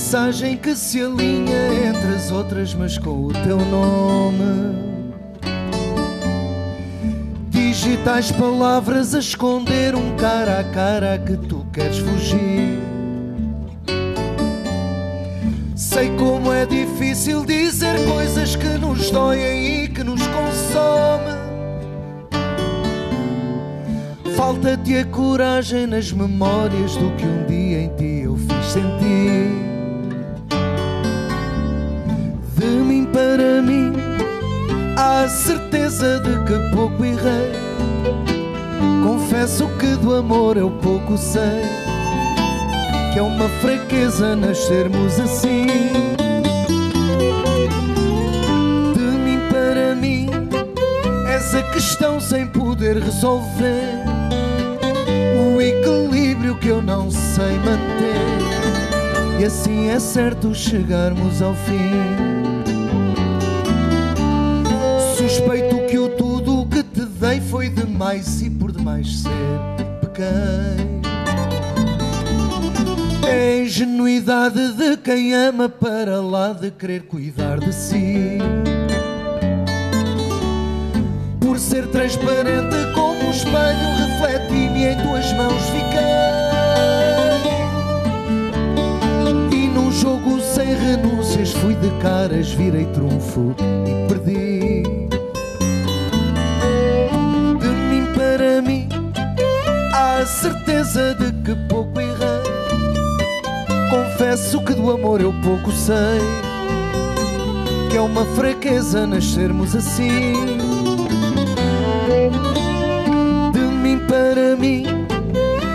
mensagem que se alinha entre as outras, mas com o teu nome. Digitais palavras a esconder um cara a cara que tu queres fugir. Sei como é difícil dizer coisas que nos doem e que nos consomem. Falta-te a coragem nas memórias do que um dia em ti eu fiz sentir. Para mim, há a certeza de que pouco errei. Confesso que do amor eu pouco sei, que é uma fraqueza nascermos assim. De mim para mim, és a questão sem poder resolver o equilíbrio que eu não sei manter. E assim é certo chegarmos ao fim. Suspeito que o tudo que te dei foi demais e por demais ser pequei. É a ingenuidade de quem ama para lá de querer cuidar de si. Por ser transparente como um espelho, refleti-me em tuas mãos fiquei. E num jogo sem renúncias fui de caras, virei trunfo e perdi. Certeza de que pouco errei. Confesso que do amor eu pouco sei, que é uma fraqueza nascermos assim. De mim para mim,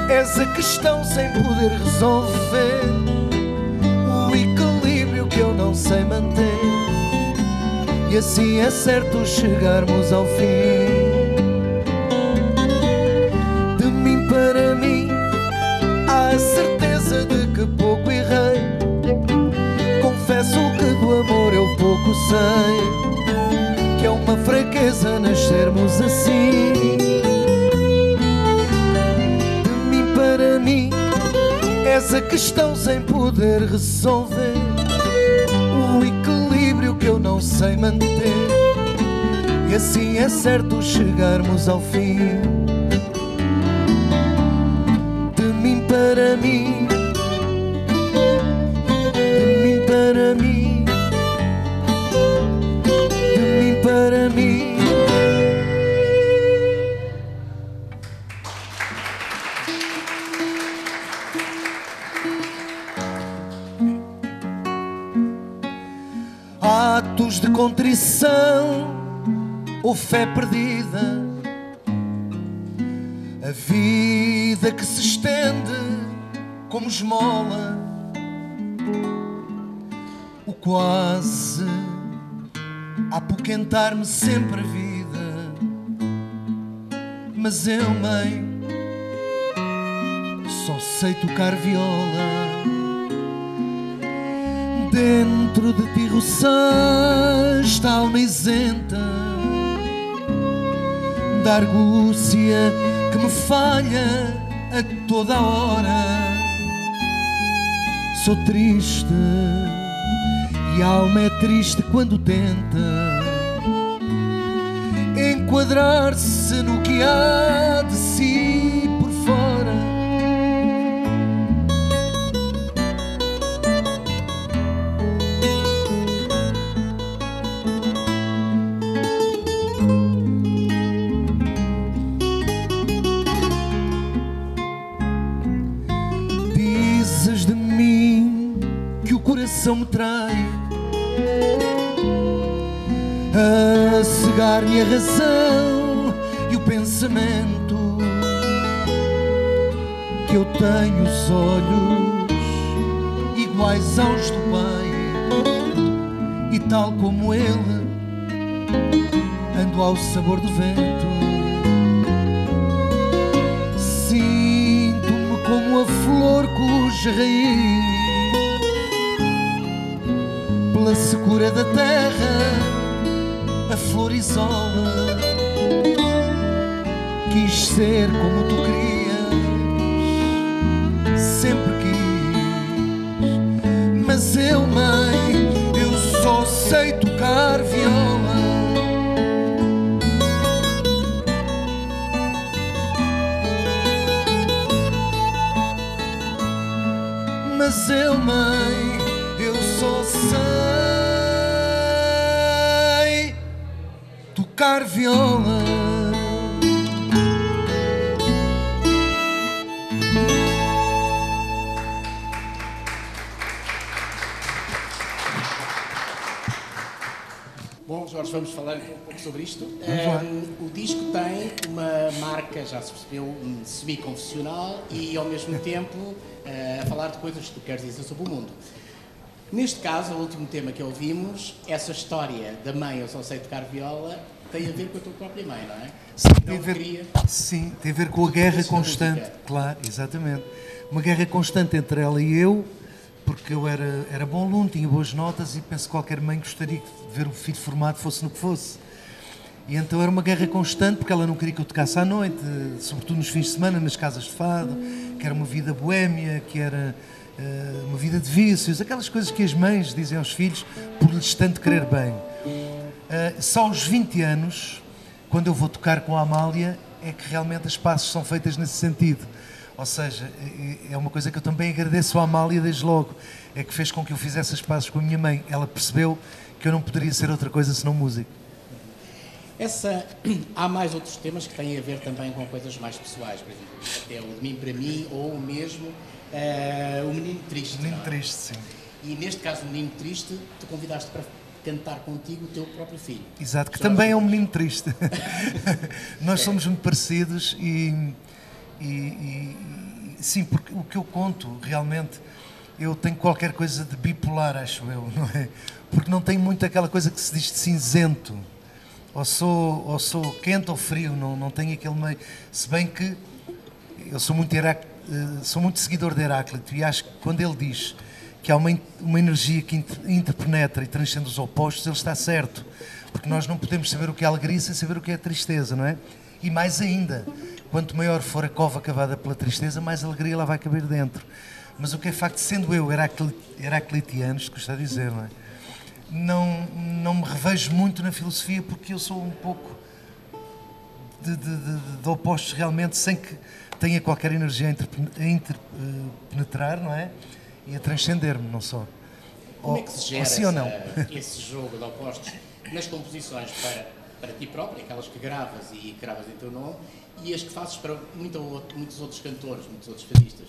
és a questão sem poder resolver. O equilíbrio que eu não sei manter. E assim é certo chegarmos ao fim. Para mim, há a certeza de que pouco errei. Confesso que do amor eu pouco sei, que é uma fraqueza nascermos assim. De mim para mim, és a questão sem poder resolver. O equilíbrio que eu não sei manter. E assim é certo chegarmos ao fim. Para mim, de mim para mim, de mim para mim. Atos de contrição ou fé perdida, a vida que se estende como esmola, o quase a apoquentar-me sempre a vida. Mas eu, mãe, só sei tocar viola. Dentro de ti roçaste a alma isenta da argúcia que me falha a toda hora. Sou triste e a alma é triste quando tenta enquadrar-se no que há de si coração me trai. A cegar-me a razão e o pensamento que eu tenho os olhos iguais aos do pai. E tal como ele ando ao sabor do vento. Sinto-me como a flor cuja raiz pela secura da terra a flor isola. Quis ser como tu querias, sempre quis, mas eu, mãe, eu só sei tocar viola. Mas eu, mãe, eu só sei tocar viola. Bom, Jorge, vamos falar um pouco sobre isto. Um, o disco tem uma marca, já se percebeu, semi-confessional e ao mesmo tempo uh, a falar de coisas que tu queres dizer sobre o mundo. Neste caso, o último tema que ouvimos, essa história da mãe, eu só sei tocar viola, tem a ver com a tua própria mãe, não é? Sim, Então, tem a ver, queria- sim, tem a ver com a guerra constante, claro, exatamente. Uma guerra constante entre ela e eu, porque eu era, era bom aluno, tinha boas notas e penso que qualquer mãe gostaria de ver o filho formado, fosse no que fosse. E então era uma guerra constante, porque ela não queria que eu tocasse à noite, sobretudo nos fins de semana, nas casas de fado, que era uma vida boémia, que era eh, uma vida de vícios, aquelas coisas que as mães dizem aos filhos por lhes tanto querer bem. Uh, só aos 20 anos, quando eu vou tocar com a Amália, é que realmente as passos são feitas nesse sentido. Ou seja, é- é uma coisa que eu também agradeço à Amália desde logo, é que fez com que eu fizesse as passos com a minha mãe. Ela percebeu que eu não poderia ser outra coisa senão músico. Essa, há mais outros temas que têm a ver também com coisas mais pessoais, por exemplo, até o de mim para mim ou mesmo eh, o Menino Triste. Menino não é? triste, sim. E neste caso, o Menino Triste, tu convidaste para cantar contigo o teu próprio filho. Exato, que Jorge também é um Gomes. menino triste. Nós somos muito parecidos e, e- e- sim, porque o que eu conto realmente eu tenho qualquer coisa de bipolar, acho eu, não é? Porque não tenho muito aquela coisa que se diz de cinzento. Ou sou, ou sou quente ou frio, não, não tenho aquele meio. Se bem que eu sou muito, eh, sou muito seguidor de Heráclito e acho que quando ele diz que há uma, uma energia que inter- interpenetra e transcende os opostos, ele está certo. Porque nós não podemos saber o que é alegria sem saber o que é tristeza, não é? E mais ainda, quanto maior for a cova cavada pela tristeza, mais alegria lá vai caber dentro. Mas o que é facto, sendo eu heracli- heraclitiano, isto a dizer, não é? Não, não me revejo muito na filosofia porque eu sou um pouco de, de- de- de opostos realmente, sem que tenha qualquer energia a interpen- a interpenetrar, não é? E a transcender-me, não só. Como é que se ou gera sim ou não? esse jogo de opostos nas composições para, para ti próprio, aquelas que gravas e gravas em teu nome, e as que fazes para muito muitos outros cantores, muitos outros fadistas?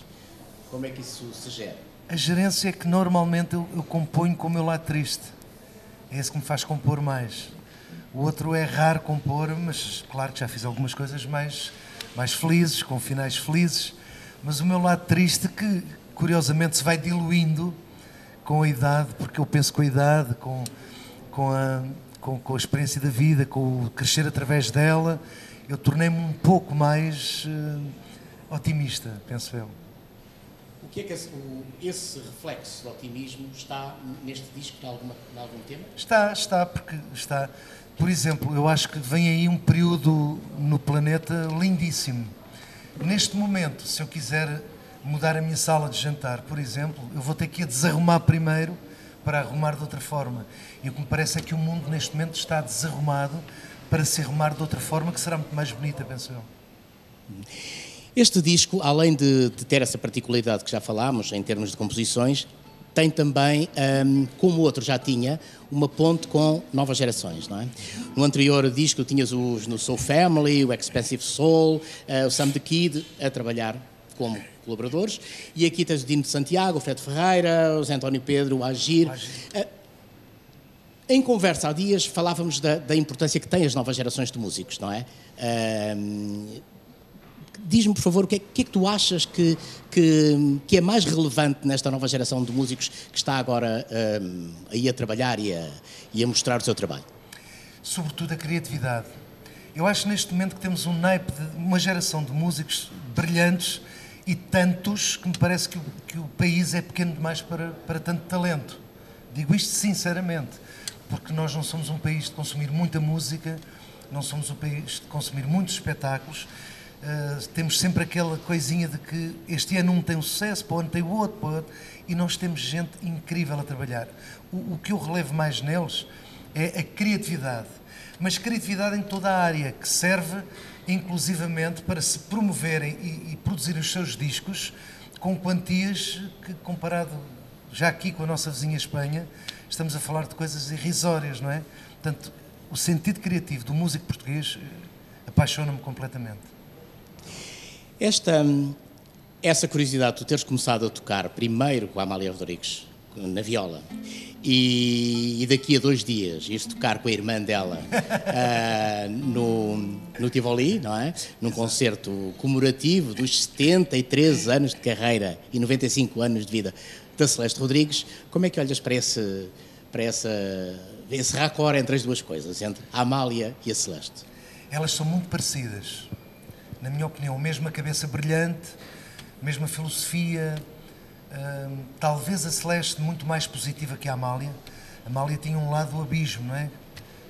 Como é que isso se gera? A gerência é que normalmente eu, eu componho com o meu lado triste. É esse que me faz compor mais. O outro é raro compor, mas claro que já fiz algumas coisas mais, mais felizes, com finais felizes. Mas o meu lado triste, que curiosamente se vai diluindo com a idade, porque eu penso com a idade, com, com, a, com, com a experiência da vida, com o crescer através dela, eu tornei-me um pouco mais eh, otimista, penso eu. O que é que esse, o- esse reflexo de otimismo está neste disco, em, alguma, em algum tema? Está, está, porque está. Por exemplo, eu acho que vem aí um período no planeta lindíssimo. Neste momento, se eu quiser mudar a minha sala de jantar, por exemplo, eu vou ter que a desarrumar primeiro para arrumar de outra forma. E o que me parece é que o mundo neste momento está desarrumado para se arrumar de outra forma que será muito mais bonita, penso eu. Este disco, além de, de ter essa particularidade que já falámos em termos de composições, tem também, hum, como o outro já tinha, uma ponte com novas gerações, não é? No anterior disco tinhas os no Soul Family, o Expensive Soul, eh, o Sam the Kid a trabalhar como colaboradores, e aqui tens o Dino de Santiago, o Fred Ferreira, o Zé António Pedro, o Agir. Eh, em conversa há dias falávamos da, da importância que têm as novas gerações de músicos, não é? Hum, Diz-me, por favor, o que é, que é que tu achas que, que, que é mais relevante nesta nova geração de músicos que está agora hum, aí a trabalhar e a, e a mostrar o seu trabalho? sobretudo a criatividade. Eu acho neste momento que temos um naipe de uma geração de músicos brilhantes e tantos que me parece que o, que o país é pequeno demais para, para tanto talento. Digo isto sinceramente, porque nós não somos um país de consumir muita música, não somos um país de consumir muitos espetáculos, Uh, temos sempre aquela coisinha de que este ano um tem um sucesso, para o ano tem o outro, para o outro, e nós temos gente incrível a trabalhar. O, o que eu relevo mais neles é a criatividade, mas criatividade em toda a área, que serve inclusivamente para se promoverem e, e produzirem os seus discos com quantias que, comparado já aqui com a nossa vizinha Espanha, estamos a falar de coisas irrisórias, não é? Portanto, o sentido criativo do músico português eh, apaixona-me completamente. Esta, essa curiosidade de tu teres começado a tocar primeiro com a Amália Rodrigues, na viola, e, e, daqui a dois dias ires tocar com a irmã dela uh, no, no Tivoli, não é? Num concerto comemorativo dos 73 anos de carreira e 95 anos de vida da Celeste Rodrigues. Como é que olhas para esse, para essa, esse raccord entre as duas coisas, entre a Amália e a Celeste? Elas são muito parecidas, na minha opinião, mesma cabeça brilhante, mesma filosofia, hum, talvez a Celeste muito mais positiva que a Amália. A Amália tinha um lado do abismo, não é?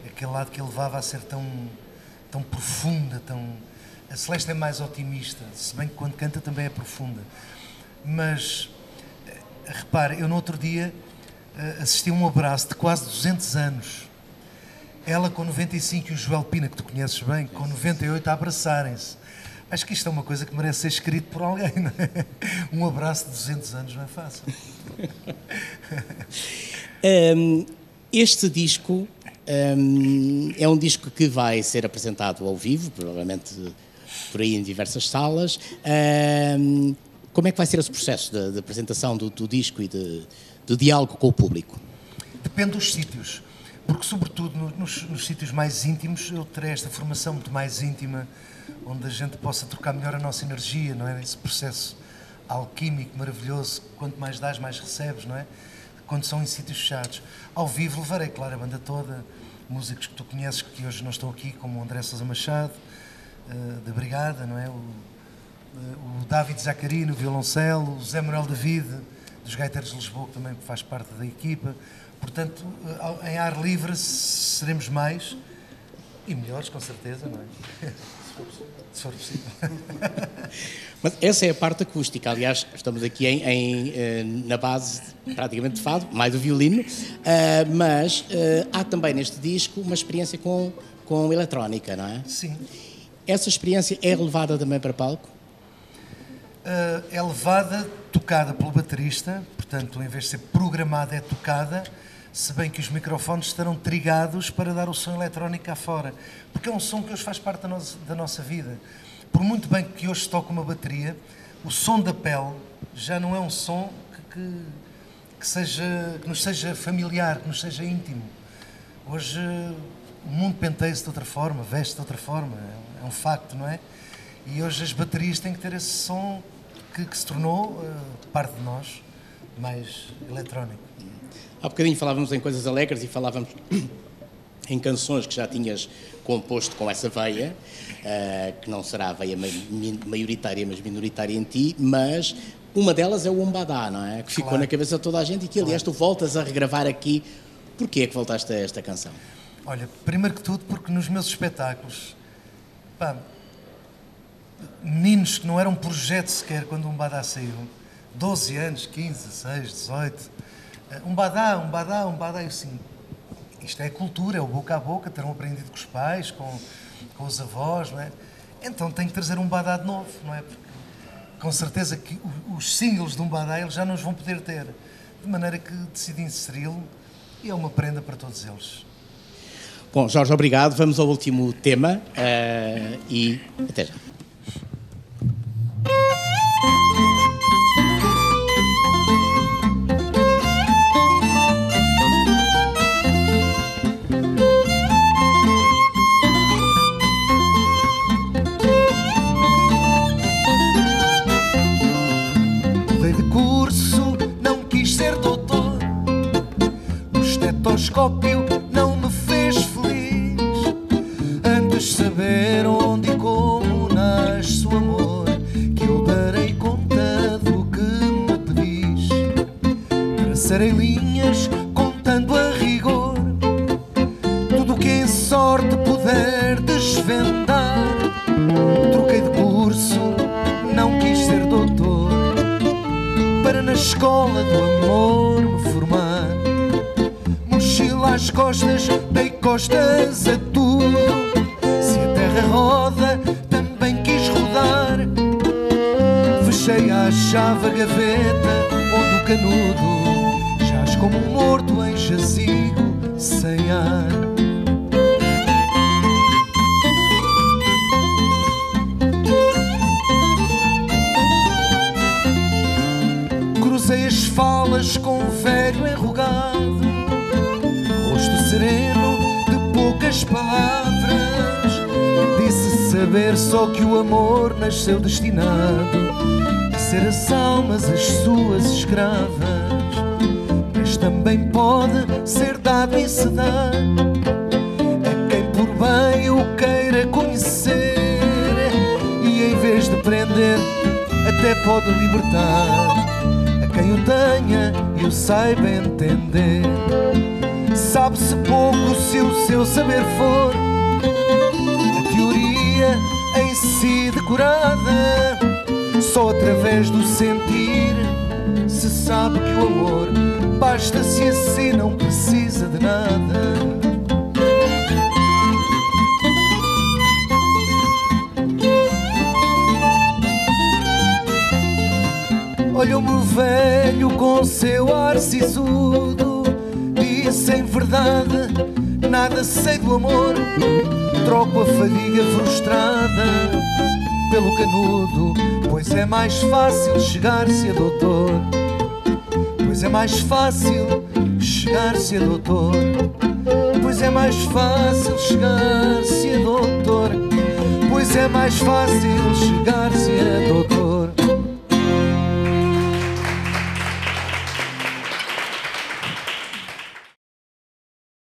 Aquele lado que a levava a ser tão, tão profunda, tão... A Celeste é mais otimista, se bem que quando canta também é profunda. Mas repare, eu no outro dia uh, assisti a um abraço de quase 200 anos. Ela com 95 e o Joel Pina, que tu conheces bem, com 98 a abraçarem-se. Acho que isto é uma coisa que merece ser escrito por alguém, não é? Um abraço de 200 anos não é fácil. um, este disco um, é um disco que vai ser apresentado ao vivo, provavelmente por aí em diversas salas. Um, como é que vai ser esse processo de, de apresentação do, do, disco e de, de, diálogo com o público? Depende dos sítios, porque, sobretudo, nos, nos sítios mais íntimos, eu terei esta formação muito mais íntima, onde a gente possa trocar melhor a nossa energia, não é? Esse processo alquímico maravilhoso, quanto mais dás, mais recebes, não é? Quando são em sítios fechados. Ao vivo levarei, claro, a banda toda, músicos que tu conheces que hoje não estão aqui, como o André Sousa Machado, uh, da Brigada, não é? O, o David Zacari no violoncelo, o Zé Manuel David, dos Gaiteiros de Lisboa, que também faz parte da equipa. Portanto, eh, em ar livre seremos mais e melhores, com certeza, não é? Se for possível. Mas essa é a parte acústica. Aliás, estamos aqui em, em eh, na base praticamente de fado, mais do violino, eh, mas há também neste disco uma experiência com, com eletrónica, não é? Sim. Essa experiência é levada também para palco? É levada, tocada pelo baterista, portanto, em vez de ser programada, é tocada, se bem que os microfones estarão trigados para dar o som eletrónico cá fora, porque é um som que hoje faz parte da nossa, da nossa vida. Por muito bem que hoje toque uma bateria, o som da pele já não é um som que, que, que, seja, que nos seja familiar, que nos seja íntimo. Hoje o mundo penteia-se de outra forma, veste de outra forma, é um facto, não é? E hoje as baterias têm que ter esse som que, que se tornou uh, parte de nós, mais eletrónico. Há bocadinho falávamos em coisas alegres e falávamos em canções que já tinhas composto com essa veia, uh, que não será a veia maioritária, mas minoritária em ti, mas uma delas é o Umbadá, não é? Que ficou claro. na cabeça de toda a gente e que, aliás, tu voltas a regravar aqui. Porquê é que voltaste a esta canção? Olha, primeiro que tudo, porque nos meus espetáculos, pá, meninos que não eram projeto sequer quando o Umbadá saiu, 12 anos, 15, 16, 18, um Umbadá, Umbadá, Umbadá, eu assim, isto é cultura, é o boca a boca, terão aprendido com os pais, com, com os avós, não é? Então tenho que trazer um Badá de novo, não é? Porque com certeza que os singles de um Badá eles já não os vão poder ter. De maneira que decidi inseri-lo e é uma prenda para todos eles. Bom, Jorge, obrigado. Vamos ao último tema uh, e até já. telescópio não me fez feliz. Antes saber onde e como nasce o amor, que eu darei conta do que me pedis. Traçarei linhas contando a rigor tudo o que em sorte puder desvendar. Troquei de curso, não quis ser doutor para na escola do amor. Às costas, dei costas a tudo. Se a terra roda, também quis rodar. Fechei a chave a gaveta onde o canudo jaz como um morto em jazigo sem ar. Cruzei as falas com um velho enrugado, sereno de poucas palavras. Disse saber só que o amor nasceu destinado a ser as almas as suas escravas, mas também pode ser dado e se dar a quem por bem o queira conhecer e em vez de prender até pode libertar a quem o tenha e o saiba entender. Sabe-se pouco se o seu saber for a teoria em si decorada. Só através do sentir se sabe que o amor basta-se assim, não precisa de nada. Olhou-me velho com seu ar sisudo. Disse em verdade, nada sei do amor. Troco a fadiga frustrada pelo canudo Pois é mais fácil chegar-se a doutor. Pois é mais fácil chegar-se a doutor. Pois é mais fácil chegar-se a doutor. Pois é mais fácil chegar-se a doutor